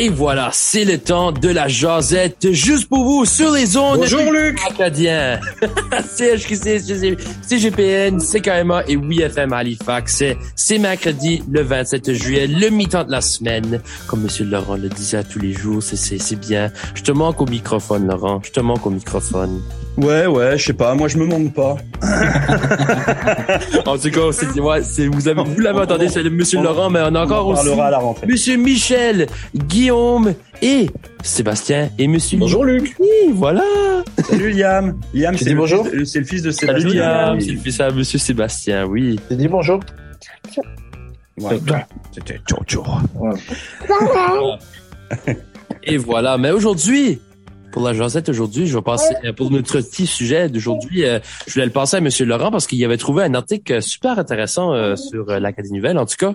Et voilà, c'est le temps de la jasette juste pour vous sur les ondes. Bonjour Luc. Acadien. CHQC, CGPN, CKMA et WFM Halifax. C'est mercredi le 27 juillet, le mi-temps de la semaine. Comme Monsieur Laurent le disait tous les jours, c'est bien. Je te manque au microphone, Laurent. Je te manque au microphone. Ouais, ouais, je sais pas. Moi, je me manque pas. en tout cas, c'est, ouais, c'est, vous avez, vous l'avez entendu, c'est Monsieur Laurent, mais on a encore aussi à la rentrée. Monsieur Michel, Guillaume et Sébastien et Monsieur. Bonjour Luc. Oui, voilà. Salut Liam. Liam, c'est le, bonjour. C'est le fils de Sébastien. Salut Liam, c'est le fils à Monsieur Sébastien, oui. J'ai dit bonjour. Ouais. C'était Jojo. Et voilà. Mais aujourd'hui, pour la jasette aujourd'hui, je vais passer pour notre petit sujet d'aujourd'hui. Euh, je voulais le passer à Monsieur Laurent parce qu'il avait trouvé un article super intéressant euh, sur euh, l'Académie Nouvelle, en tout cas.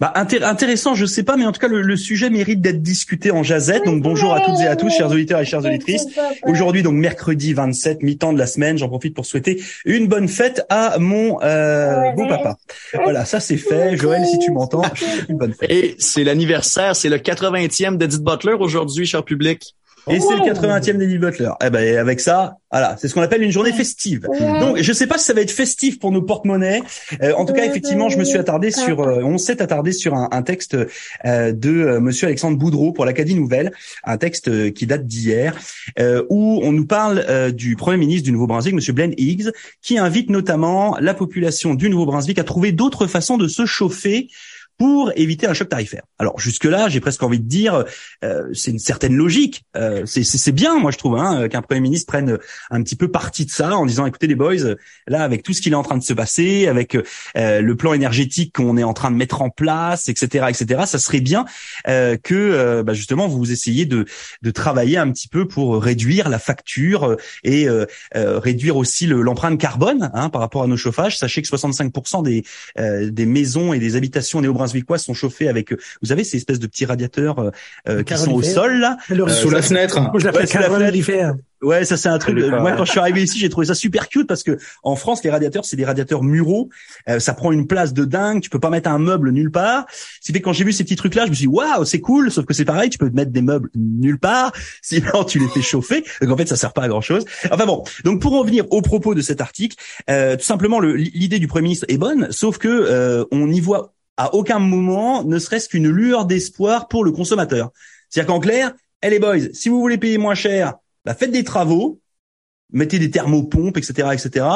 Bah intéressant, je sais pas, mais en tout cas le, sujet mérite d'être discuté en jazette. Donc bonjour à toutes et à tous, chers auditeurs et chères auditrices. Aujourd'hui donc mercredi 27, mi-temps de la semaine, j'en profite pour souhaiter une bonne fête à mon euh, beau papa. Voilà, ça c'est fait. Joël, si tu m'entends, une bonne fête. Et c'est l'anniversaire, c'est le 80e d'Edith Butler aujourd'hui, cher public. Et c'est le 80e d'Eddie Butler. Eh ben avec ça, voilà, c'est ce qu'on appelle une journée festive. Donc je sais pas si ça va être festif pour nos porte-monnaies. Euh, en tout cas, effectivement, je me suis attardé sur, euh, on s'est attardé sur un, un texte euh, de euh, Monsieur Alexandre Boudreau pour l'Acadie Nouvelle, un texte qui date d'hier, où on nous parle du Premier ministre du Nouveau-Brunswick, Monsieur Blaine Higgs, qui invite notamment la population du Nouveau-Brunswick à trouver d'autres façons de se chauffer pour éviter un choc tarifaire. Alors jusque-là, j'ai presque envie de dire, euh, c'est une certaine logique. Euh, c'est bien, moi je trouve, hein, qu'un premier ministre prenne un petit peu parti de ça en disant, écoutez les boys, là avec tout ce qu'il est en train de se passer, avec euh, le plan énergétique qu'on est en train de mettre en place, etc., etc., ça serait bien euh, que euh, bah, justement vous essayiez de, de travailler un petit peu pour réduire la facture et réduire aussi l'empreinte carbone hein, par rapport à nos chauffages. Sachez que 65% des, des maisons et des habitations néo quoi sont chauffés avec, vous savez, ces espèces de petits radiateurs euh, euh qui sont au sol là, euh, sous la fenêtre. Moi, je l'appelle ouais, Ouais, ça c'est un truc. Moi, quand je suis arrivé ici, j'ai trouvé ça super cute parce que en France, les radiateurs, c'est des radiateurs muraux. Euh, ça prend une place de dingue. Tu peux pas mettre un meuble nulle part. C'est fait quand j'ai vu ces petits trucs-là, je me suis dit waouh, c'est cool. Sauf que c'est pareil, tu peux mettre des meubles nulle part. Sinon, tu les fais chauffer. Donc en fait, ça sert pas à grand chose. Enfin bon. Donc pour en venir au propos de cet article, euh, tout simplement, l'idée du premier ministre est bonne, sauf que euh, on y voit à aucun moment ne serait-ce qu'une lueur d'espoir pour le consommateur. C'est-à-dire qu'en clair, hey les boys, si vous voulez payer moins cher, bah faites des travaux, mettez des thermopompes, etc., etc.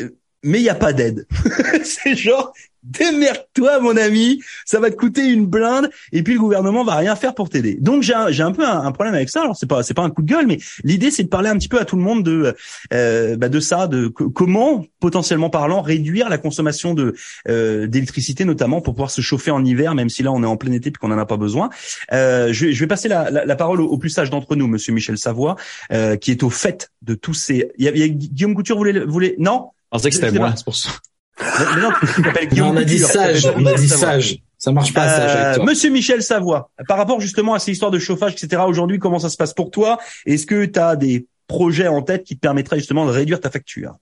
Euh, mais il n'y a pas d'aide. c'est genre, démerde-toi mon ami, ça va te coûter une blinde et puis le gouvernement va rien faire pour t'aider. Donc j'ai un, j'ai un peu un, problème avec ça. Alors c'est pas c'est pas un coup de gueule, mais l'idée c'est de parler un petit peu à tout le monde de euh, bah de ça, de comment potentiellement parlant réduire la consommation de euh, d'électricité notamment pour pouvoir se chauffer en hiver, même si là on est en plein été puis qu'on en a pas besoin. Euh, je, je, vais passer la, la, parole au, plus sage d'entre nous, Monsieur Michel Savoie, euh, qui est au fait de tous ces. Il y a, Guillaume Couture voulait voulait non? Je pensais que c'était moi, c'est pour ça. Mais non, on a dit sage, on a dit sage. Ça marche pas, sage avec toi. Monsieur Michel Savoie, par rapport justement à ces histoires de chauffage, etc. Aujourd'hui, comment ça se passe pour toi? Est-ce que tu as des projets en tête qui te permettraient justement de réduire ta facture?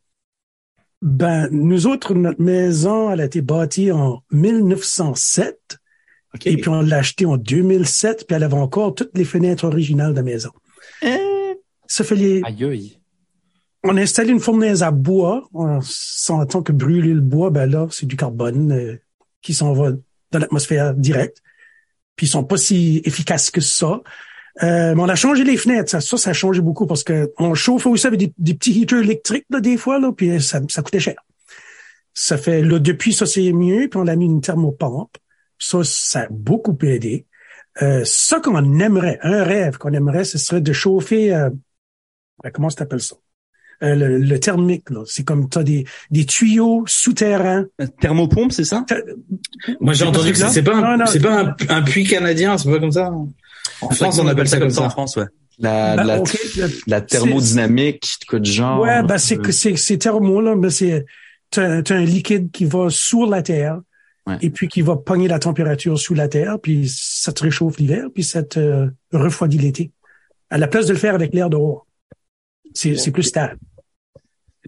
Ben, nous autres, notre maison, elle a été bâtie en 1907. Et puis on l'a achetée en 2007, puis elle avait encore toutes les fenêtres originales de la maison. Euh... Ça fait les... Aïe, on a installé une fournaise à bois. On s'entend que brûler le bois, ben là, c'est du carbone euh, qui s'en va dans l'atmosphère directe. Puis ils sont pas si efficaces que ça. Euh, mais on a changé les fenêtres. Ça, ça, a changé beaucoup parce que on chauffe aussi avec des, petits heaters électriques là, des fois, là, puis ça, ça coûtait cher. Ça fait là, depuis ça c'est mieux, puis on a mis une thermopompe. Ça, ça a beaucoup aidé. Euh, ça qu'on aimerait, un rêve qu'on aimerait, ce serait de chauffer euh, ben, comment ça t'appelle ça? Euh, le, thermique. C'est comme tu as des, des tuyaux souterrains. Thermopompe, c'est ça? Moi, j'ai entendu que c'est pas, un, c'est pas un, puits canadien, c'est pas comme ça? En France, on appelle ça comme ça. En France, ouais. La, ben, la, la, thermodynamique, quoi de genre. Ouais, ben c'est que c'est c'est thermo là, mais c'est t'as, un liquide qui va sous la terre et puis qui va pogner la température sous la terre, puis ça te réchauffe l'hiver, puis ça te refroidit l'été. À la place de le faire avec l'air dehors, c'est c'est plus stable.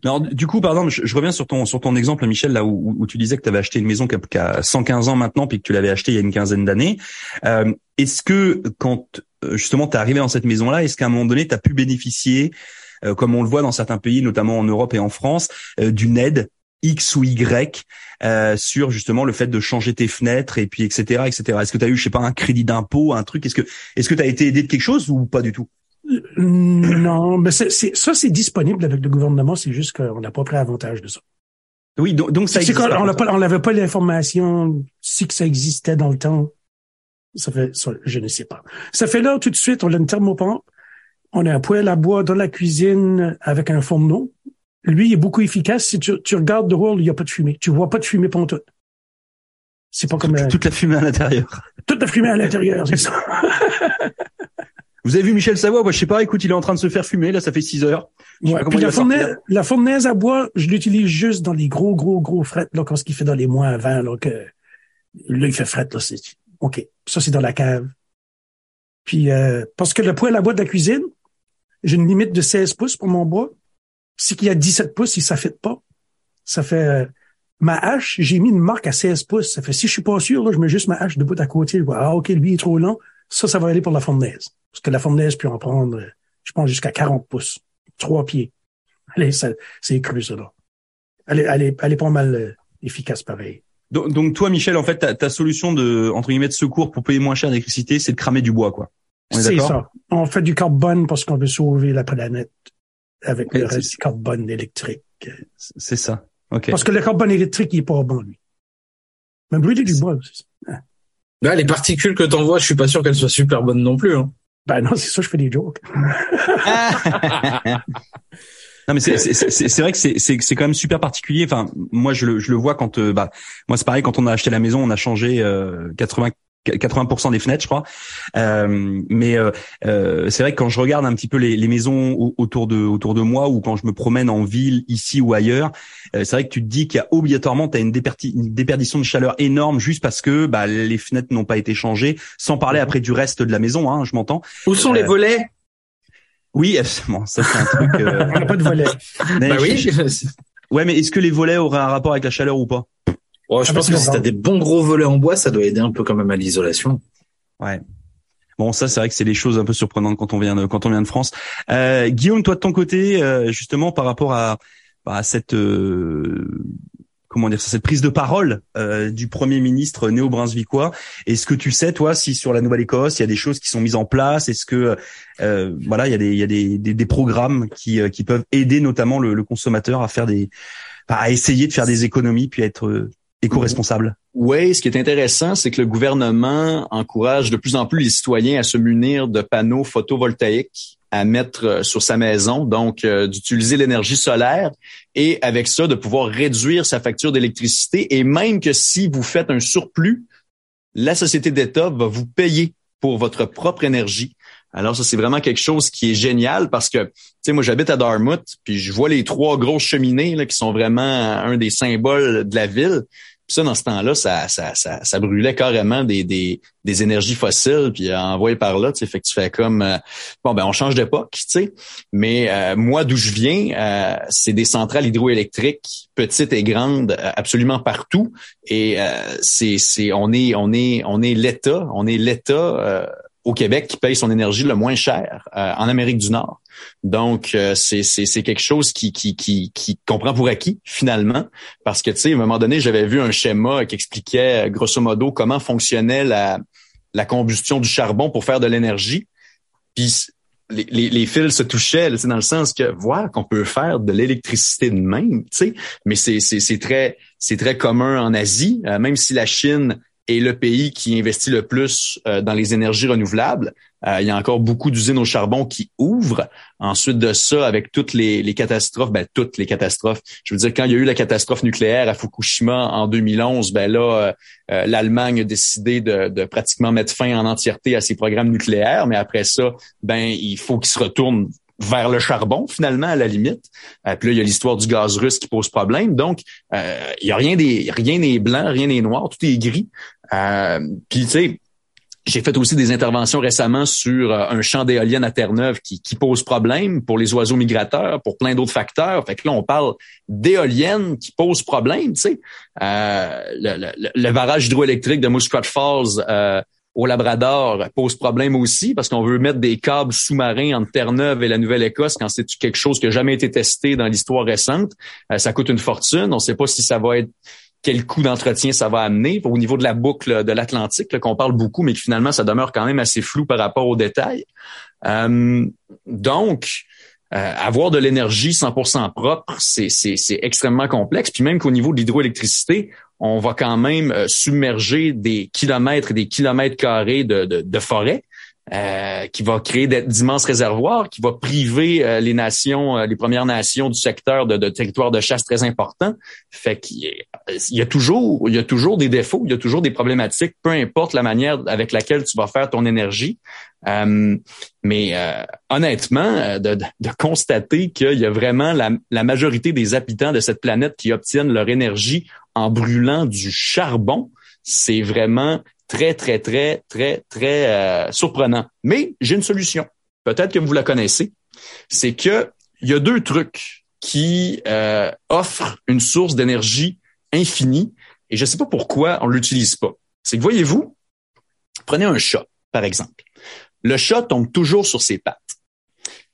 Alors, du coup, pardon, je, je, reviens sur ton sur ton exemple, Michel, là où, où tu disais que tu avais acheté une maison qui a, qui a, 115 ans maintenant, puis que tu l'avais acheté il y a une quinzaine d'années. Euh, est-ce que quand euh, justement tu es arrivé dans cette maison-là, est-ce qu'à un moment donné, tu as pu bénéficier, euh, comme on le voit dans certains pays, notamment en Europe et en France, euh, d'une aide X ou Y euh, sur justement le fait de changer tes fenêtres et puis etc etc. Est-ce que tu as eu je sais pas un crédit d'impôt, un truc? Est-ce que est-ce que tu as été aidé de quelque chose ou pas du tout? Non, mais c'est, ça, c'est disponible avec le gouvernement. C'est juste qu'on n'a pas pris avantage de ça. Oui, donc, donc ça existe on n'avait pas l'information si que ça existait dans le temps. Ça fait, ça, je ne sais pas. Ça fait là tout de suite, on a une thermopompe, on a un poêle à bois dans la cuisine avec un fourneau. Lui, il est beaucoup efficace. Si tu, tu regardes dehors, il n'y a pas de fumée. Tu vois pas de fumée pendant tout. C'est pas comme toute, la fumée à l'intérieur. Toute la fumée à l'intérieur, c'est ça. Vous avez vu Michel Savoie? Moi, je sais pas. Écoute, il est en train de se faire fumer. Là, ça fait 6 heures. la, fournaise, la fournaise à bois, je l'utilise juste dans les gros, gros, gros frettes, là, quand ce qu'il fait dans les moins 20, là, que, là, il fait fret, là, c'est, OK. Ça, c'est dans la cave. Puis, euh, parce que le poêle à bois de la cuisine, j'ai une limite de 16 pouces pour mon bois. Si qu'il y a 17 pouces, il s'affite pas. Ça fait, euh, ma hache, j'ai mis une marque à 16 pouces. Ça fait, si je suis pas sûr, là, je mets juste ma hache debout à côté. Je vois, ah, OK, lui, il est trop long. Ça, ça va aller pour la fournaise. Parce que la fournaise peut en prendre, je pense, jusqu'à 40 pouces. Trois pieds. Allez, c'est cru, ça, là. Elle est, elle est, elle est pas mal euh, efficace, pareil. Donc, donc, toi, Michel, en fait, ta, ta, solution de, entre guillemets, de secours pour payer moins cher d'électricité, c'est de cramer du bois, quoi. C'est ça. On fait du carbone parce qu'on veut sauver la planète avec le reste du carbone électrique. C'est ça. OK. Parce que le carbone électrique, il est pas bon, lui. Même brûler du bois, c'est ça. Là, les particules que t'envoies, je suis pas sûr qu'elles soient super bonnes non plus. Hein. Ben non, c'est ça, je fais des jokes. non mais c'est vrai que c'est c'est quand même super particulier. Enfin, moi je le je le vois quand euh, bah moi c'est pareil quand on a acheté la maison, on a changé euh, 80 80% des fenêtres, je crois. Euh, mais euh, euh, c'est vrai que quand je regarde un petit peu les, les, maisons autour de autour de moi ou quand je me promène en ville, ici ou ailleurs, euh, c'est vrai que tu te dis qu'il y a obligatoirement as une, une, déperdition de chaleur énorme juste parce que bah, les fenêtres n'ont pas été changées. Sans parler après du reste de la maison, hein, je m'entends. Où sont les euh, volets? Oui, bon, ça c'est un truc. On n'a pas de volets. bah oui. Ouais, mais est-ce que les volets auraient un rapport avec la chaleur ou pas? Je ah, pense que si t'as des bons gros volets en bois, ça doit aider un peu quand même à l'isolation. Ouais. Bon, ça, c'est vrai que c'est des choses un peu surprenantes quand on vient de, quand on vient de France. Euh, Guillaume, toi de ton côté, euh, justement par rapport à, à cette euh, comment dire cette prise de parole euh, du premier ministre néo-brunswickois, est-ce que tu sais toi si sur la Nouvelle-Écosse il y a des choses qui sont mises en place? Est-ce que euh, voilà il y a des il y a des, des, des programmes qui qui peuvent aider notamment le, le consommateur à faire des à essayer de faire des économies puis à être Oui, ce qui est intéressant, c'est que le gouvernement encourage de plus en plus les citoyens à se munir de panneaux photovoltaïques à mettre euh, sur sa maison, donc euh, d'utiliser l'énergie solaire et avec ça de pouvoir réduire sa facture d'électricité et même que si vous faites un surplus, la société d'État va vous payer pour votre propre énergie. Alors ça c'est vraiment quelque chose qui est génial parce que tu sais moi j'habite à Dartmouth puis je vois les trois grosses cheminées qui sont vraiment un des symboles de la ville. Puis ça, dans ce temps-là, ça, ça, ça, brûlait carrément des, des, des énergies fossiles, puis envoyé par là, tu sais, fait que tu fais comme euh, bon ben on change d'époque, tu sais. Mais euh, moi, d'où je viens, euh, c'est des centrales hydroélectriques, petites et grandes, absolument partout. Et c'est, c'est, on est, on est, on est l'État, on est l'État au Québec qui paye son énergie le moins cher en Amérique du Nord. Donc, euh, c'est, quelque chose qui, qui, qui, qui comprend pour acquis, finalement, parce que, tu sais, à un moment donné, j'avais vu un schéma qui expliquait, grosso modo, comment fonctionnait la, la combustion du charbon pour faire de l'énergie. Puis, les, les, fils se touchaient, là, dans le sens que voir qu'on peut faire de l'électricité de même, tu sais, mais c'est très c'est très commun en Asie, euh, même si la Chine est le pays qui investit le plus euh, dans les énergies renouvelables. Euh, il y a encore beaucoup d'usines au charbon qui ouvrent. Ensuite de ça, avec toutes les, les, catastrophes, ben toutes les catastrophes. Je veux dire, quand il y a eu la catastrophe nucléaire à Fukushima en 2011, ben là, euh, l'Allemagne a décidé de, de, pratiquement mettre fin en entièreté à ses programmes nucléaires. Mais après ça, ben il faut qu'ils se retournent vers le charbon finalement à la limite. Euh, puis là il y a l'histoire du gaz russe qui pose problème. Donc il y a rien des rien n'est blanc, rien n'est noir, tout est gris. Euh, puis tu sais j'ai fait aussi des interventions récemment sur euh, un champ d'éoliennes à Terre-Neuve qui, qui, pose problème pour les oiseaux migrateurs, pour plein d'autres facteurs. Fait que là, on parle d'éoliennes qui posent problème. Tu sais, euh, le, le, le, barrage hydroélectrique de Muskrat Falls euh, au Labrador pose problème aussi parce qu'on veut mettre des câbles sous-marins entre Terre-Neuve et la Nouvelle-Écosse quand c'est quelque chose qui n'a jamais été testé dans l'histoire récente. Euh, ça coûte une fortune. On ne sait pas si ça va être quel coût d'entretien ça va amener au niveau de la boucle de l'Atlantique, qu'on parle beaucoup, mais que finalement, ça demeure quand même assez flou par rapport aux détails. Euh, donc, euh, avoir de l'énergie 100% propre, c'est extrêmement complexe. Puis même qu'au niveau de l'hydroélectricité, on va quand même euh, submerger des kilomètres et des kilomètres carrés de, de, de forêt. Euh, qui va créer d'immenses réservoirs, qui va priver euh, les nations, euh, les Premières Nations du secteur de, territoires de chasse très importants. Fait qu'il y a toujours, il y a toujours des défauts, il y a toujours des problématiques, peu importe la manière avec laquelle tu vas faire ton énergie. mais honnêtement, de, de, constater qu'il y a vraiment la, la majorité des habitants de cette planète qui obtiennent leur énergie en brûlant du charbon, c'est vraiment très, très, très, très, très euh, surprenant. Mais j'ai une solution. Peut-être que vous la connaissez. C'est que il y a deux trucs qui euh, offrent une source d'énergie infinie et je ne sais pas pourquoi on l'utilise pas. C'est que voyez-vous, prenez un chat, par exemple. Le chat tombe toujours sur ses pattes.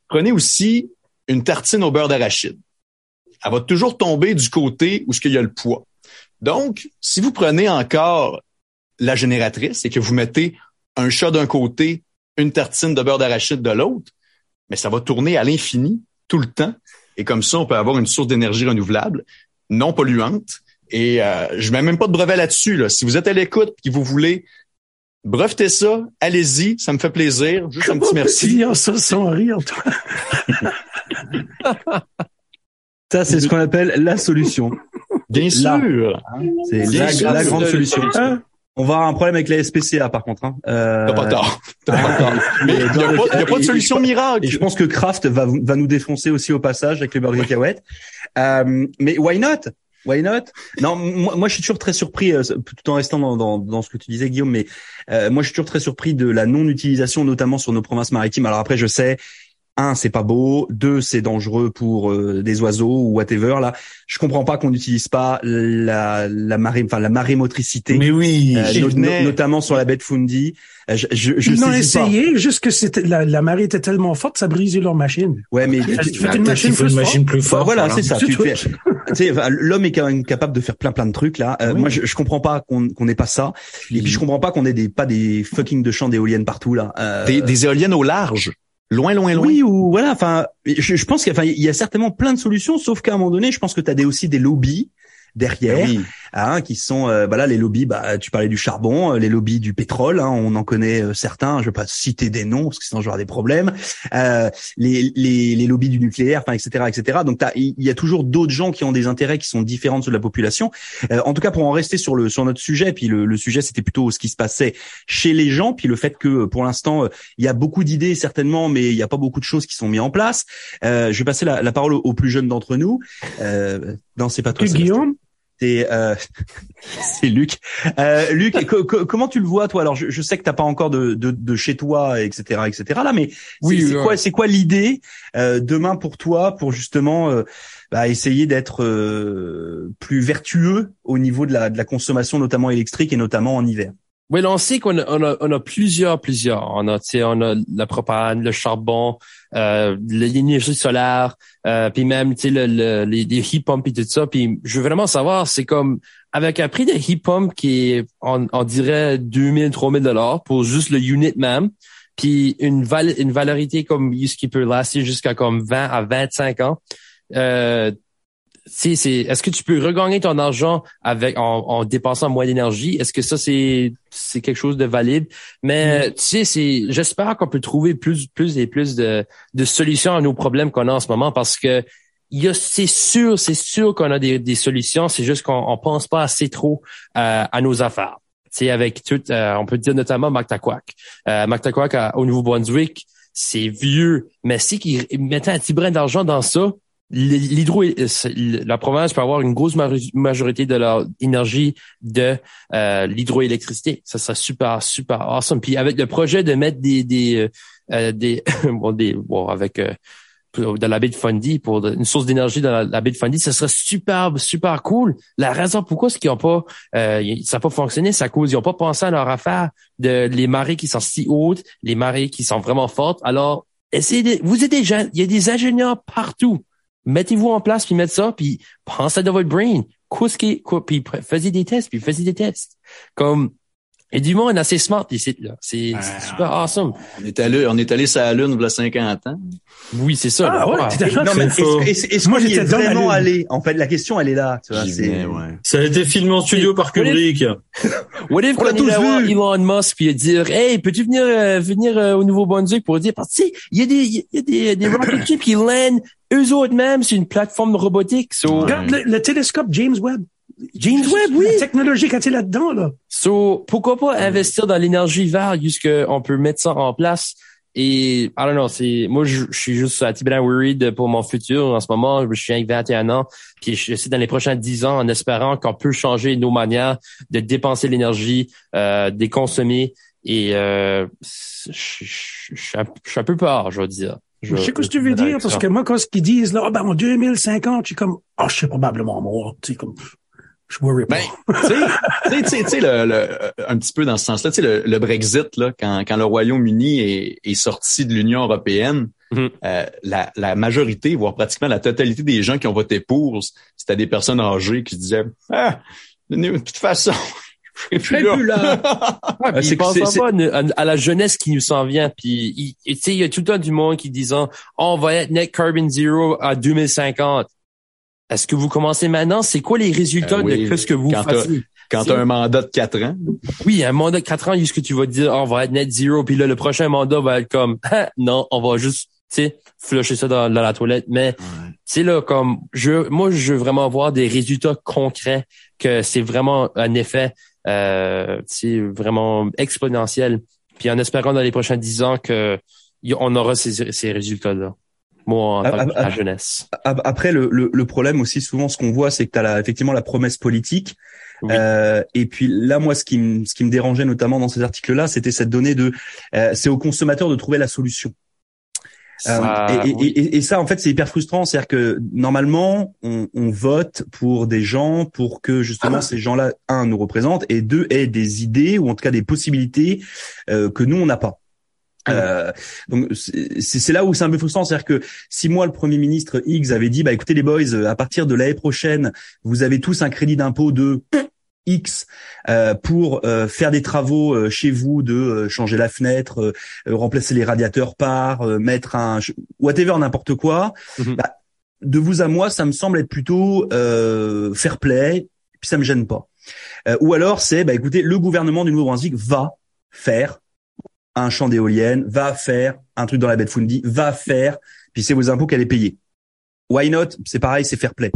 Prenez aussi une tartine au beurre d'arachide. Elle va toujours tomber du côté où ce qu'il y a le poids. Donc, si vous prenez encore la génératrice et que vous mettez un chat d'un côté, une tartine de beurre d'arachide de l'autre, mais ça va tourner à l'infini tout le temps. Et comme ça, on peut avoir une source d'énergie renouvelable, non polluante. Et euh, je mets même pas de brevet là-dessus. Là. Si vous êtes à l'écoute et que vous voulez breveter ça, allez-y, ça me fait plaisir. Juste un petit merci. ça sans rire, toi? ça, c'est ce qu'on appelle la solution. Bien sûr. C'est la, grande solution. On va avoir un problème avec la SPCA par contre. Hein. Euh, T'as pas. T'as pas tort. Mais il n'y a, pas de solution miracle. Et je pense que Kraft va, va nous défoncer aussi au passage avec le burger cacahuète. Euh, mais why not? Why not? Non, moi, moi, je suis toujours très surpris, euh, tout en restant dans, dans, dans, ce que tu disais, Guillaume, mais euh, moi je suis toujours très surpris de la non-utilisation, notamment sur nos provinces maritimes. Alors après, je sais, un, c'est pas beau, deux, c'est dangereux pour euh, des oiseaux ou whatever. Là, je comprends pas qu'on n'utilise pas la, la marée, enfin la marémotricité. Mais oui, euh, notamment sur la baie de Fundy. Euh, je, je, je Ils l'ont essayé, juste que c'était la, la, marée était tellement forte, ça brisait leur machine. Ouais, mais tu, fais une machine, plus, une machine plus forte. voilà, c'est ça. Tu fais, l'homme est quand même capable de faire plein plein de trucs là. Moi, je, je comprends pas qu'on qu'on ait pas ça. Et puis je comprends pas qu'on ait des pas des fucking de champs d'éoliennes partout là. Des, des éoliennes au large. Loin, loin, loin. Oui, ou voilà. Enfin, je, je pense qu'il y, a certainement plein de solutions, sauf qu'à un moment donné, je pense que tu as des, aussi des lobbies derrière, hein, qui sont euh, bah là les lobbies. Bah, tu parlais du charbon, euh, les lobbies du pétrole. Hein, on en connaît euh, certains. Je vais pas citer des noms parce que sinon j'aurai des problèmes. Euh, les, les, les lobbies du nucléaire, enfin etc etc. Donc il y a toujours d'autres gens qui ont des intérêts qui sont différents de ceux de la population. Euh, en tout cas, pour en rester sur le sur notre sujet, puis le, le sujet c'était plutôt ce qui se passait chez les gens, puis le fait que pour l'instant il y a beaucoup d'idées certainement, mais il n'y a pas beaucoup de choses qui sont mises en place. je vais passer la, la parole aux, plus jeunes d'entre nous. Non, c'est pas toi. Guillaume c'est euh, c'est Luc. Euh, Luc, comment tu le vois toi? Alors, je, je sais que t'as pas encore de, de, de, chez toi, etc., etc. Là, mais oui, c'est quoi, c'est quoi l'idée euh, demain pour toi pour justement euh, bah, essayer d'être euh, plus vertueux au niveau de la, de la consommation, notamment électrique et notamment en hiver? Oui, on sait qu'on a, on a, on a, plusieurs, plusieurs. On a, on a la propane, le charbon, euh, l'énergie solaire, euh, puis même le, le, les, heat pumps et tout ça. Puis je veux vraiment savoir, c'est comme avec un prix de heat pump qui est, on, on dirait 2000, 3000 dollars pour juste le unit même, puis une, val, une valorité comme ce qui peut laster jusqu'à comme 20 à 25 ans. Euh, c'est, est-ce que tu peux regagner ton argent avec en, en dépensant moins d'énergie? Est-ce que ça c'est c'est quelque chose de valide? Mais mm. tu sais, c'est j'espère qu'on peut trouver plus plus et plus de de solutions à nos problèmes qu'on a en ce moment parce que il y a c'est sûr c'est sûr qu'on a des, des solutions. C'est juste qu'on on pense pas assez trop euh, à nos affaires. Tu sais, avec tout, euh, on peut dire notamment Mactaquac. Euh, Mactaquac au Nouveau-Brunswick, c'est vieux, mais si qu'ils mettaient un petit brin d'argent dans ça, l'hydro, la province peut avoir une grosse majorité de leur énergie de euh, l'hydroélectricité. Ça serait super, super awesome. Puis avec le projet de mettre des des euh, des bon des bon avec euh, la baie de Fundy pour une source d'énergie dans la, baie de Fundy, ça serait super, super cool. La raison pourquoi ce qu'ils ont pas, euh, ça n'a pas fonctionné, c'est à cause ils ont pas pensé à leur affaire de les marées qui sont si hautes, les marées qui sont vraiment fortes. Alors, essayez de, vous êtes des gens, il y a des ingénieurs partout mettez-vous en place puis mettez ça puis pensez dans votre brain qu'est-ce qui puis faites des tests puis faites des tests. Comme et du monde assez smart ici là. C'est super awesome. On est allé on est allé sur la lune il y a 50 ans. Oui c'est ça ah, ouais, non, mais est-ce moi j'étais vraiment allé? En fait la question elle est là. Tu vois c'est ouais. ça a été filmé en studio par Kubrick what if, what if on Elon Musk puis dire hey peux-tu venir euh, venir euh, au Nouveau-Brunswick pour dire parce que il y a des il y a des, des rocket ships qui landent eux autres même, c'est une plateforme robotique. So, Regarde le, télescope James Webb. James Webb, oui. La technologie quand il là-dedans, là? So, pourquoi pas investir dans l'énergie verte jusqu'à on peut mettre ça en place? Et, I don't know, c'est, moi, je, suis juste un petit peu worried pour mon futur en ce moment. Je suis avec 21 ans. Puis, je suis dans les prochains 10 ans en espérant qu'on peut changer nos manières de dépenser l'énergie, euh, de consommer. Et, euh, je, je, suis un peu peur, je veux dire. Je, sais ce que tu veux dire, parce que moi, quand ce qu'ils disent, là, ben, en 2050, je suis comme, oh, je suis probablement mort, tu sais, comme, je worry pas. Ben, tu sais, tu sais, le, le, un petit peu dans ce sens-là, tu sais, le, le, Brexit, là, quand, quand le Royaume-Uni est, est sorti de l'Union européenne, mm-hmm. euh, la, la majorité, voire pratiquement la totalité des gens qui ont voté pour, c'était des personnes âgées qui se disaient, ah, de toute façon, je plus là. ouais, il pense pas à, la jeunesse qui nous s'en vient. Puis, tu sais, il y a tout le temps du monde qui disant, oh, on va être net carbon zero à 2050. Est-ce que vous commencez maintenant? C'est quoi les résultats euh, de ce que vous quand faites? Quand tu as un mandat de quatre ans. Oui, un mandat de quatre ans, est-ce que tu vas dire, oh, on va être net zero, puis là, le prochain mandat va être comme, non, on va juste, tu sais, flusher ça dans, la toilette. Mais, tu sais, là, comme, je, moi, je veux vraiment voir des résultats concrets, que c'est vraiment un effet euh, vraiment exponentiel. Puis en espérant dans les prochains dix ans que on aura ces, ces résultats-là. Moi, en tant que la jeunesse. Après, le, le, problème aussi, souvent, ce qu'on voit, c'est que tu as effectivement la promesse politique. Euh, et puis là, moi, ce qui, me, ce qui me dérangeait notamment dans ces articles-là, c'était cette donnée de, euh, c'est aux consommateurs de trouver la solution. Euh, et, et, et, ça, en fait, c'est hyper frustrant. C'est-à-dire que normalement, on, on, vote pour des gens pour que justement ah. ces gens-là, un, nous représentent et deux, aient des idées ou en tout cas des possibilités euh, que nous, on n'a pas. Euh, donc c'est là où c'est un peu frustrant, c'est-à-dire que si moi le premier ministre X avait dit bah écoutez les boys, à partir de l'année prochaine, vous avez tous un crédit d'impôt de X euh, pour euh, faire des travaux euh, chez vous, de changer la fenêtre, remplacer les radiateurs par, mettre un whatever n'importe quoi. Mhm. Bah, de vous à moi, ça me semble être plutôt fair play, puis ça me gêne pas. ou alors c'est, bah écoutez, le gouvernement du Nouveau-Brunswick va faire un champ d'éoliennes, va faire un truc dans la baie de Fundy, va faire, puis c'est vos impôts qu'elle est payée. Why not? C'est pareil, c'est fair play.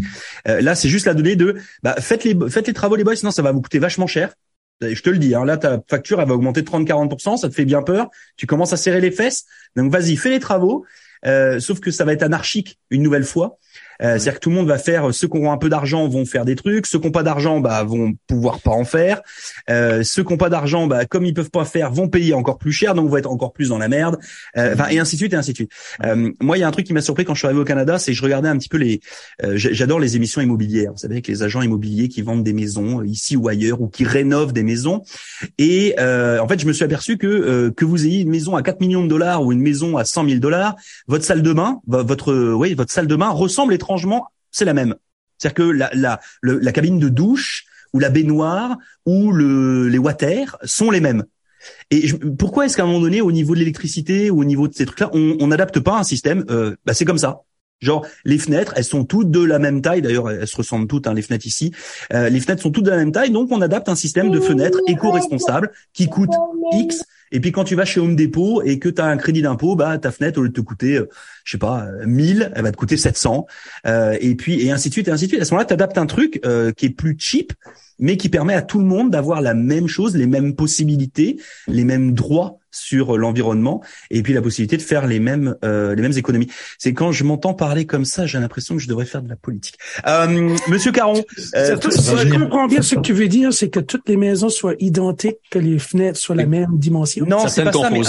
Euh, là, c'est juste la donnée de bah, faites les faites les travaux les boys, sinon ça va vous coûter vachement cher. Je te le dis, hein, là ta facture elle va augmenter de 30-40%, ça te fait bien peur. Tu commences à serrer les fesses. Donc vas-y, fais les travaux. Euh, sauf que ça va être anarchique une nouvelle fois. Euh, c'est-à-dire que tout le monde va faire, ceux qui ont un peu d'argent vont faire des trucs, ceux qui n'ont pas d'argent bah, vont pouvoir pas en faire, euh, ceux qui n'ont pas d'argent, bah, comme ils peuvent pas faire, vont payer encore plus cher, donc vont être encore plus dans la merde, euh, enfin et ainsi de suite et ainsi de suite. Euh, moi, il y a un truc qui m'a surpris quand je suis arrivé au Canada, c'est que je regardais un petit peu les, euh, j'adore les émissions immobilières. Vous savez, avec les agents immobiliers qui vendent des maisons ici ou ailleurs ou qui rénovent des maisons. Et en fait, je me suis aperçu que que vous ayez une maison à 4 millions de dollars ou une maison à 100 000 dollars, votre salle de bain, votre oui, votre salle de bain ressemble étrangement, c'est la même. C'est-à-dire que la, la, la cabine de douche ou la baignoire ou le, les water sont les mêmes. Et pourquoi est-ce qu'à un moment donné, au niveau de l'électricité ou au niveau de ces trucs-là, on n'adapte pas un système euh, bah C'est comme ça. Genre les fenêtres, elles sont toutes de la même taille. D'ailleurs, elles se ressemblent toutes. Hein, les fenêtres ici, euh, les fenêtres sont toutes de la même taille. Donc, on adapte un système de fenêtres éco-responsable qui coûte X et puis quand tu vas chez Home Depot et que tu as un crédit d'impôt, bah ta fenêtre au lieu de te coûter, euh, je sais pas, 1000, euh, elle va te coûter 700. Euh, et puis et ainsi de suite et ainsi de suite. À ce moment-là, tu adaptes un truc euh, qui est plus cheap, mais qui permet à tout le monde d'avoir la même chose, les mêmes possibilités, les mêmes droits sur l'environnement et puis la possibilité de faire les mêmes euh, les mêmes économies. C'est quand je m'entends parler comme ça, j'ai l'impression que je devrais faire de la politique. Euh, Monsieur Caron, euh, je comprends bien ce que tu veux dire, c'est que toutes les maisons soient identiques, que les fenêtres soient la même dimension. Non, c'est pas ça. Mais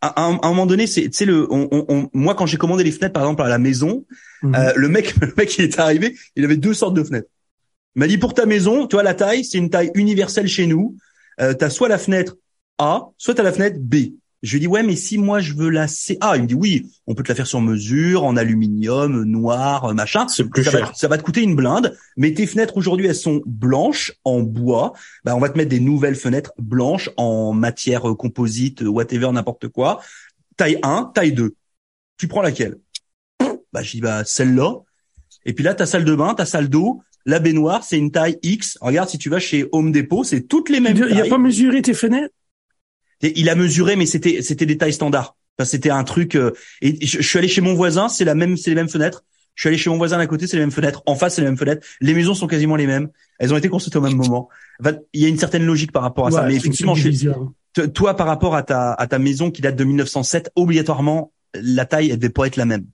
à, un moment donné, c'est tu sais le, on, on, moi quand j'ai commandé les fenêtres par exemple à la maison, mhm. euh, le mec le mec qui est arrivé, il avait deux sortes de fenêtres. Il m'a dit pour ta maison, tu vois la taille, c'est une taille universelle chez nous. Euh, t'as soit la fenêtre a, soit à la fenêtre B. Je lui dis ouais, mais si moi je veux la C, ah, il me dit oui, on peut te la faire sur mesure, en aluminium, noir, machin. C'est plus ça cher. Va, ça va te coûter une blinde. Mais tes fenêtres aujourd'hui, elles sont blanches en bois. Bah, on va te mettre des nouvelles fenêtres blanches en matière composite, whatever, n'importe quoi. Taille 1, taille 2. Tu prends laquelle? Bah, je dis bah celle-là. Et puis là, ta salle de bain, ta salle d'eau, la baignoire, c'est une taille X. Regarde, si tu vas chez Home Depot, c'est toutes les mêmes Il a pas mesuré tes fenêtres? Il a mesuré, mais c'était c'était des tailles standards. Enfin, c'était un truc. Euh, et je, suis allé chez mon voisin, c'est la même, c'est les mêmes fenêtres. Je suis allé chez mon voisin à côté, c'est les mêmes fenêtres. En face, c'est les mêmes fenêtres. Les maisons sont quasiment les mêmes. Elles ont été construites au même moment. il y a une certaine logique par rapport à ça. Mais effectivement, toi, par rapport à ta à ta maison qui date de 1907, obligatoirement, la taille elle devait pas être la même.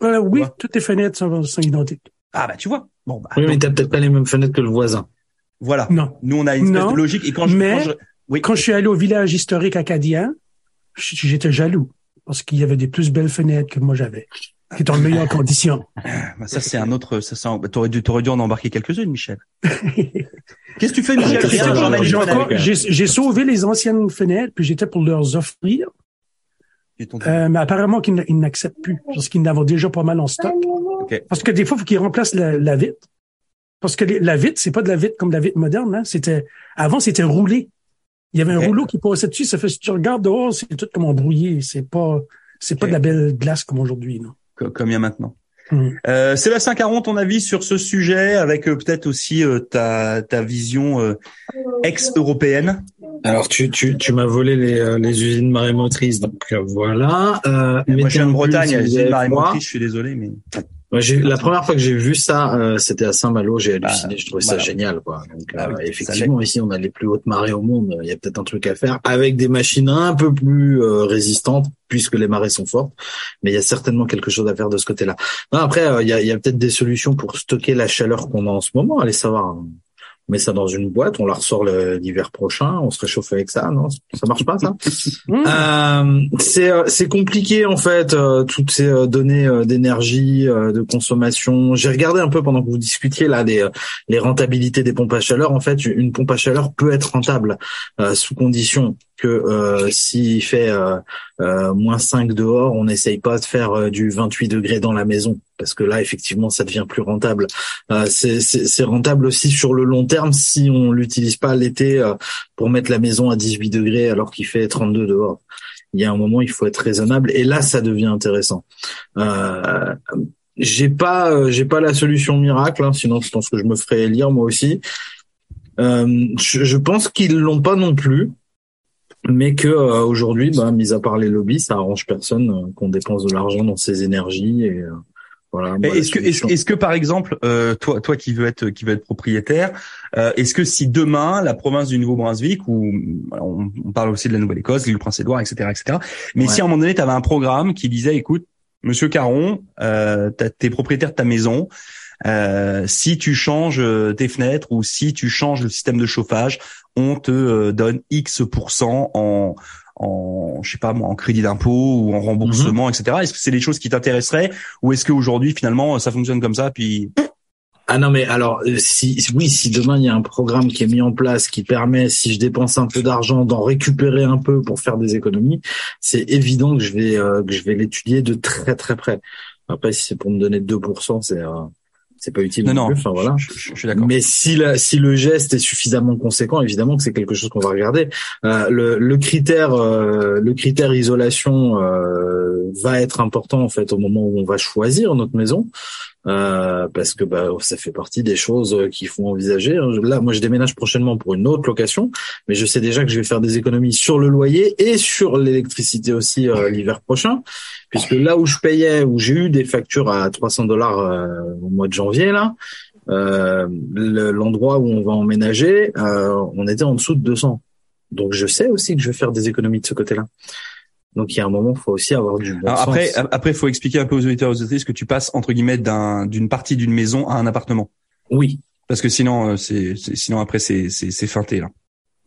Voilà, oui, toutes les fenêtres sont, sont identiques. Ah bah tu vois. Bon, bah, oui, mais t'as peut-être pas les mêmes fenêtres que le voisin. Voilà. Non. Nous, on a une espèce de logique. Et quand je, mais, quand je, oui. quand je suis allé au village historique acadien, j'étais jaloux parce qu'il y avait des plus belles fenêtres que moi j'avais, qui étaient en meilleures conditions. Bah, ça, c'est un autre, ça, ça t'aurais dû, t'aurais dû en embarquer quelques-unes, Michel. Qu'est-ce que tu fais, Michel? J'ai sauvé les anciennes fenêtres, puis j'étais pour leur offrir. Euh, mais apparemment qu'ils n'acceptent plus, parce qu'ils n'avaient déjà pas mal en stock. Parce que des fois, il faut qu'ils remplacent la, la, vitre. Parce que la vitre, c'est pas de la vitre comme la vitre moderne. Hein. C'était avant, c'était roulé. Il y avait un rouleau qui passait dessus. Ça fait si tu regardes dehors, c'est tout comme embrouillé. C'est pas, c'est pas de la belle glace comme aujourd'hui, non. Comme il y a maintenant. Mmh. Euh, Sébastien Caron, ton avis sur ce sujet, avec euh, peut-être aussi euh, ta, ta vision euh, ex-européenne? Alors, tu, tu, tu m'as volé les, les usines marémotrices, donc voilà. moi, je suis en Bretagne, les usines marémotrices, je suis désolé, mais la première fois que j'ai vu ça, euh, c'était à Saint-Malo. J'ai halluciné. je trouvais ça génial, quoi. Donc, ah euh, effectivement, ici, on a les plus hautes marées au monde. Il y a peut-être un truc à faire avec des machines un peu plus euh, résistantes, puisque les marées sont fortes. Mais il y a certainement quelque chose à faire de ce côté-là. Après, il y a, y a peut-être des solutions pour stocker la chaleur qu'on a en ce moment. Allez savoir. Hein on met ça dans une boîte, on la ressort l'hiver prochain, on se réchauffe avec ça, non? Ça marche pas ça? Euh, C'est euh, c'est compliqué en fait euh, toutes ces euh, données d'énergie, de consommation. J'ai regardé un peu pendant que vous discutiez là les les rentabilités des pompes à chaleur. En fait, une pompe à chaleur peut être rentable sous condition que euh, s'il fait euh, euh, moins 5 dehors, on n'essaye pas de faire du 28 degrés dans la maison parce que là effectivement ça devient plus rentable. c'est rentable aussi sur le long terme si on l'utilise pas l'été pour mettre la maison à 18 degrés alors qu'il fait 32 dehors. Il y a un moment il faut être raisonnable et là ça devient intéressant. j'ai pas j'ai pas la solution miracle, hein, sinon je pense que je me ferais lire moi aussi. je, je pense qu'ils l'ont pas non plus mais que euh, aujourd'hui, bah, mis à part les lobbies, ça arrange personne euh, qu'on dépense de l'argent dans ces énergies et euh, voilà. Est-ce que est-ce, que par exemple, toi toi qui veux être qui veux être propriétaire, est-ce que si demain la province du Nouveau-Brunswick ou on, parle aussi de la Nouvelle-Écosse, l'île Prince-Édouard, etc., etc. Mais si à un moment donné tu avais un programme qui disait, écoute, Monsieur Caron, euh, t'es propriétaire de ta maison. Euh, si tu changes tes fenêtres ou si tu changes le système de chauffage, on te euh, donne X en en je sais pas moi en crédit d'impôt ou en remboursement mhm. etc est-ce que c'est des choses qui t'intéresseraient ou est-ce qu'aujourd'hui finalement ça fonctionne comme ça puis ah non mais alors euh, si oui si demain il y a un programme qui est mis en place qui permet si je dépense un peu d'argent d'en récupérer un peu pour faire des économies c'est évident que je vais euh, que je vais l'étudier de très très près après si c'est pour me donner 2% c'est c'est pas utile. Non, non. Enfin, voilà. Je, suis d'accord. Mais si la, si le geste est suffisamment conséquent, évidemment que c'est quelque chose qu'on va regarder. Euh, le, le, critère, euh, le critère isolation euh, va être important en fait au moment où on va choisir notre maison. Euh, parce que bah, ça fait partie des choses qu'il faut envisager. Là, moi, je déménage prochainement pour une autre location, mais je sais déjà que je vais faire des économies sur le loyer et sur l'électricité aussi euh, l'hiver prochain, puisque là où je payais, où j'ai eu des factures à 300 dollars euh, au mois de janvier là, l'endroit où on va emménager, on était en dessous de 200. Donc je sais aussi que je vais faire des économies de ce côté-là. Donc il y a un moment, il faut aussi avoir du bon après, Après, il faut expliquer un peu aux auditeurs et aux auditrices que tu passes entre guillemets d'une partie d'une maison à un appartement. Oui. Parce que sinon, c'est sinon après c'est c'est feinté là.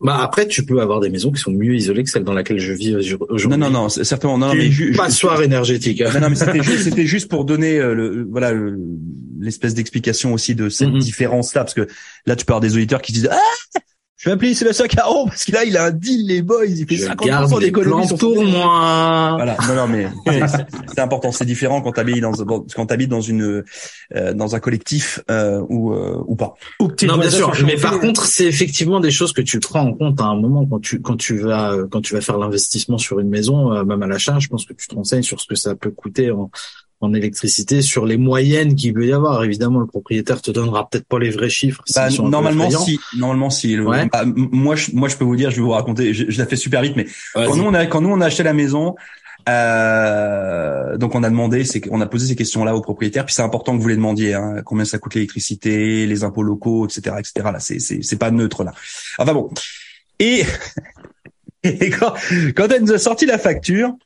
Bah après, tu peux avoir des maisons qui sont mieux isolées que celle dans laquelle je vis aujourd'hui. Non, non, non, certainement. Non, mais passoire énergétique. Hein. Non, non, mais c'était juste, c'était juste pour donner euh, le, voilà l'espèce d'explication aussi de cette mm-hmm. différence-là, parce que là, tu peux avoir des auditeurs qui disent ah je vais appeler Sébastien Caron parce qu'il a, il a un deal les boys, il fait 50% d'économie sur pour moi. Voilà, non non mais c'est important, c'est différent quand t'habites dans quand t'habites dans une euh, dans un collectif euh, ou euh, ou pas. non bien sûr, mais par contre c'est effectivement des choses que tu prends en compte à un moment quand tu quand tu vas quand tu vas faire l'investissement sur une maison, euh, même à l'achat, je pense que tu te renseignes sur ce que ça peut coûter en en électricité sur les moyennes qu'il peut y avoir. Évidemment, le propriétaire te donnera peut-être pas les vrais chiffres. Bah, normalement, si. Normalement, si. Bah, moi, je, moi, je peux vous dire, je vais vous raconter. Je, la fais super vite, mais quand nous on a quand nous on a acheté la maison. Euh, donc on a demandé, c'est on a posé ces questions-là au propriétaire. Puis c'est important que vous les demandiez, hein, combien ça coûte l'électricité, les impôts locaux, etc., etc. Là, c'est c'est c'est pas neutre là. Enfin bon. Et, et quand, quand elle nous a sorti la facture,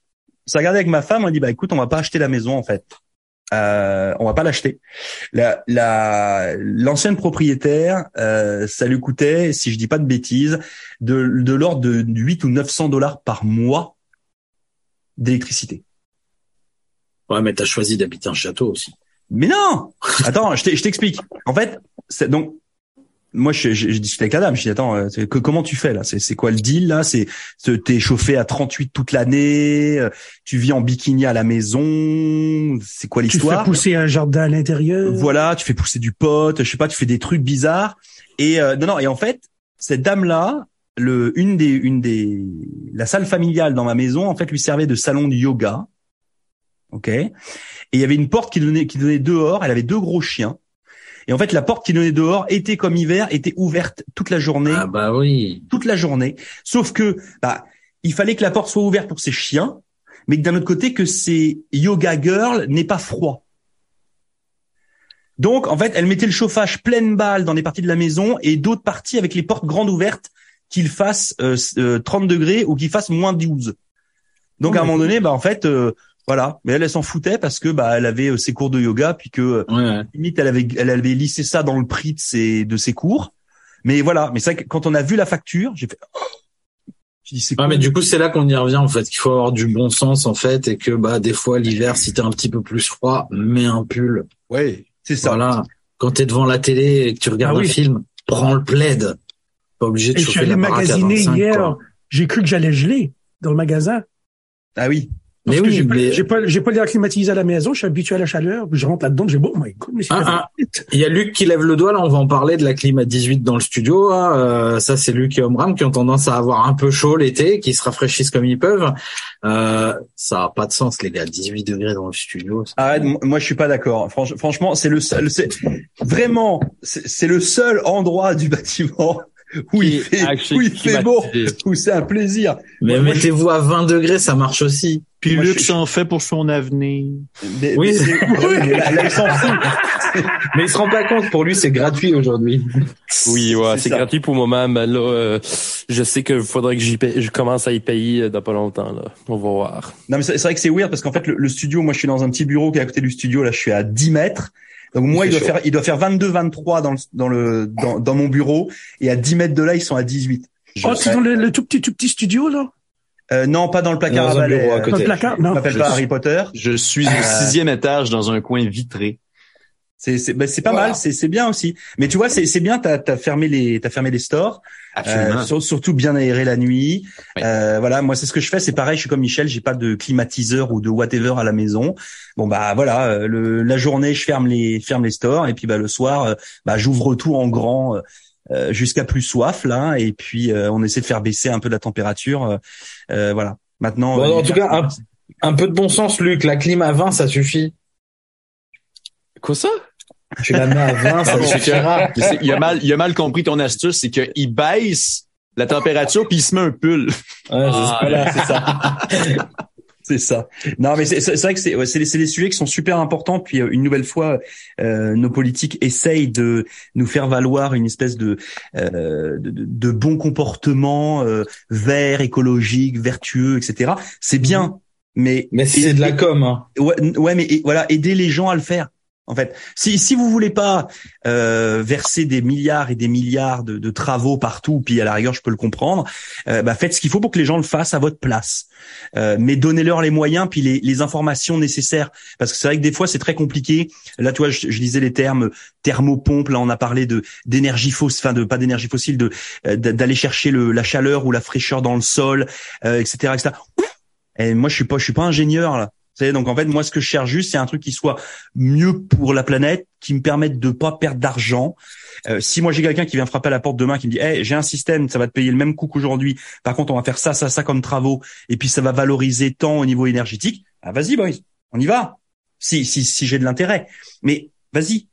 ça regardé avec ma femme, on a dit bah écoute, on va pas acheter la maison en fait. Euh, on va pas l'acheter. La, la, l'ancienne propriétaire, euh, ça lui coûtait, si je dis pas de bêtises, de, de l'ordre de 8 ou 900 dollars par mois d'électricité. Ouais, mais t'as choisi d'habiter un château aussi. Mais non Attends, je t'explique. En fait, c'est donc moi, je, je, je, discutais avec Adam. Je dis attends, euh, que, comment tu fais là? C'est quoi le deal là? C'est t'es chauffé à 38 toute l'année. Euh, tu vis en bikini à la maison. C'est quoi l'histoire Tu fais pousser un jardin à l'intérieur. Voilà, tu fais pousser du pot. Je sais pas, tu fais des trucs bizarres. Et euh, non, non. Et en fait, cette dame là, le une des une des la salle familiale dans ma maison en fait lui servait de salon de yoga. Ok? Et il y avait une porte qui donnait qui donnait dehors. Elle avait deux gros chiens. Et en fait, la porte qui donnait dehors, été comme hiver, était ouverte toute la journée. Ah bah oui. Toute la journée. Sauf que, bah, il fallait que la porte soit ouverte pour ses chiens, mais que d'un autre côté, que ces yoga girls n'aient pas froid. Donc, en fait, elle mettait le chauffage pleine balle dans les parties de la maison et d'autres parties avec les portes grandes ouvertes qu'il fasse euh, 30 euh, degrés ou qu'il fasse moins 12. Donc, oh, à un moment donné, bah, en fait, euh, voilà, mais elle, elle s'en foutait parce que bah elle avait euh, ses cours de yoga puis que euh, limite elle avait elle avait lissé ça dans le prix de ses de ses cours. Mais voilà, mais c'est quand on a vu la facture, j'ai fait oh dis, c'est mais du coup c'est là qu'on y revient en fait qu'il faut avoir du bon sens en fait et que bah des fois l'hiver si t'es un petit peu plus froid, mets un pull. Ouais, c'est ça. Voilà, quand t'es devant la télé et que tu regardes ah un film, prends le plaid. Pas obligé de et chauffer la magasiner hier, j'ai cru que j'allais geler dans le magasin. Ah oui. Mais oui, j'ai pas, j'ai pas, l'air climatisé à la maison, je suis habitué à la chaleur, je rentre là-dedans, j'ai beau, oh my ah, ah. Il y a Luc qui lève le doigt, là, on va en parler de la clim à 18 dans le studio, hein. euh, ça c'est Luc et Omram qui ont tendance à avoir un peu chaud l'été, qui se rafraîchissent comme ils peuvent. Euh, ça a pas de sens, les gars, 18 degrés dans le studio. Arrête, moi je suis pas d'accord. franchement, c'est le seul, c'est vraiment, c'est le seul endroit du bâtiment où il fait, où il fait beau, où c'est un plaisir. Mais mettez-vous à 20 degrés, ça marche aussi. Puis Luc s'en fait pour son avenir. oui, oui là, il s'en fout. mais il se rend pas compte. Pour lui, c'est gratuit aujourd'hui. Oui, ouais, c'est gratuit pour moi Mais là, euh, je sais que faudrait que j'y je commence à y payer euh, dans pas longtemps. Là, on va voir. Non, mais c'est vrai que c'est weird parce qu'en fait, le, le, studio, moi, je suis dans un petit bureau qui est à côté du studio. Là, je suis à 10 mètres. Donc moi, il doit faire, il doit faire 22, 23 dans le, dans le, dans, dans, mon bureau, et à 10 mètres de là, ils sont à 18. oh, c'est dans le, tout petit, tout petit studio là? Euh, non, pas dans le placard à balai. À côté. placard, non. m'appelle pas Harry Potter. Je suis au euh, sixième étage dans un coin vitré. C'est c'est ben, c'est pas mal, c'est c'est bien aussi. Mais tu vois, c'est c'est bien. T'as as fermé les t'as fermé les stores. Euh, surtout bien aéré la nuit. Euh, voilà, moi c'est ce que je fais. C'est pareil. Je suis comme Michel. J'ai pas de climatiseur ou de whatever à la maison. Bon bah voilà, euh, le, la journée je ferme les ferme les stores et puis bah le soir euh, bah j'ouvre tout en grand. Euh, jusqu'à plus soif là et puis on essaie de faire baisser un peu la température voilà maintenant en tout cas un, un, peu de bon sens Luc la clim à 20 ça suffit quoi ça? Tu la mets à 20, ça suffira. Il a mal, il a mal compris ton astuce, c'est qu'il baisse la température puis il se met un pull. Ouais, ah, c'est ça. c'est ça. Non, mais c'est vrai que c'est ouais, des sujets qui sont super importants. Puis euh, une nouvelle fois, euh, nos politiques essayent de nous faire valoir une espèce de euh, de, de, bon comportement euh, vert, écologique, vertueux, etc. C'est bien, mhm. mais mais c'est de la com. Hein. Ouais, ouais, mais voilà, aider les gens à le faire. En fait, si si vous voulez pas euh, verser des milliards et des milliards de, de, travaux partout, puis à la rigueur je peux le comprendre, euh, bah faites ce qu'il faut pour que les gens le fassent à votre place. Euh, mais donnez-leur les moyens puis les, les informations nécessaires, parce que c'est vrai que des fois c'est très compliqué. Là, toi, je, je disais les termes thermopompe. Là, on a parlé de d'énergie fossile, enfin de pas d'énergie fossile, de euh, d'aller chercher le, la chaleur ou la fraîcheur dans le sol, etc., etc. Et moi, je suis pas, je suis pas ingénieur là donc en fait, moi, ce que je cherche juste, c'est un truc qui soit mieux pour la planète, qui me permette de pas perdre d'argent. Euh, si moi j'ai quelqu'un qui vient frapper à la porte demain, qui me dit, hey, j'ai un système, ça va te payer le même coût qu'aujourd'hui. Par contre, on va faire ça, ça, ça comme travaux, et puis ça va valoriser tant au niveau énergétique. Ah, vas-y, boys, on y va. Si si si j'ai de l'intérêt, mais vas-y.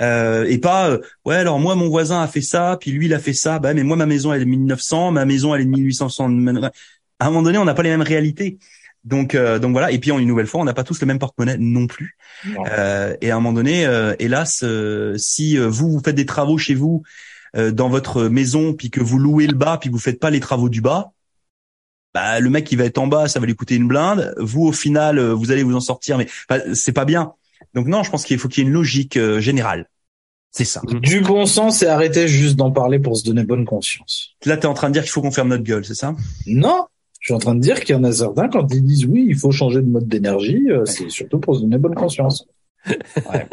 Euh, et pas euh, ouais alors moi mon voisin a fait ça puis lui il a fait ça bah mais moi ma maison elle est de 1900 ma maison elle est de 1800 à un moment donné on n'a pas les mêmes réalités donc, euh, donc voilà. Et puis, une nouvelle fois, on n'a pas tous le même porte-monnaie non plus. Euh, et à un moment donné, euh, hélas, euh, si vous vous faites des travaux chez vous dans votre maison, puis que vous louez le bas, puis que vous faites pas les travaux du bas, bah, le mec qui va être en bas, ça va lui coûter une blinde. Vous, au final, vous allez vous en sortir, mais c'est pas bien. Donc non, je pense qu'il faut qu'il y ait une logique générale. C'est ça. Du bon sens et arrêter juste d'en parler pour se donner bonne conscience. Là, tu es en train de dire qu'il faut qu'on ferme notre gueule, c'est ça? Non, je suis en train de dire qu'il y en a certains, quand ils disent oui, il faut changer de mode d'énergie, euh, c'est surtout pour se donner bonne conscience. Ouais.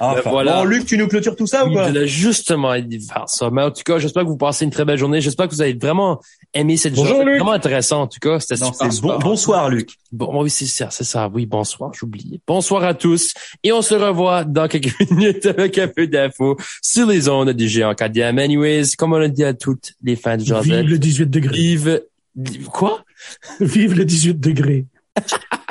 Ben voilà. Bon, Luc, tu nous clôtures tout ça ou quoi? Il justement faire ça. Mais en tout cas, j'espère que vous passez une très belle journée. J'espère que vous avez vraiment aimé cette journée. C'était vraiment intéressant, en tout cas. C'était super. bonsoir, Luc. Bon, oui, c'est ça, c'est ça. Oui, bonsoir, j'oubliais. Bonsoir à tous. Et on se revoit dans quelques minutes avec un peu d'infos sur les ondes du géant KDM. Anyways, comme on l'a dit à toutes les fins de journée. Vive le 18 degrés. Vive Quoi? Vive le 18 degrés.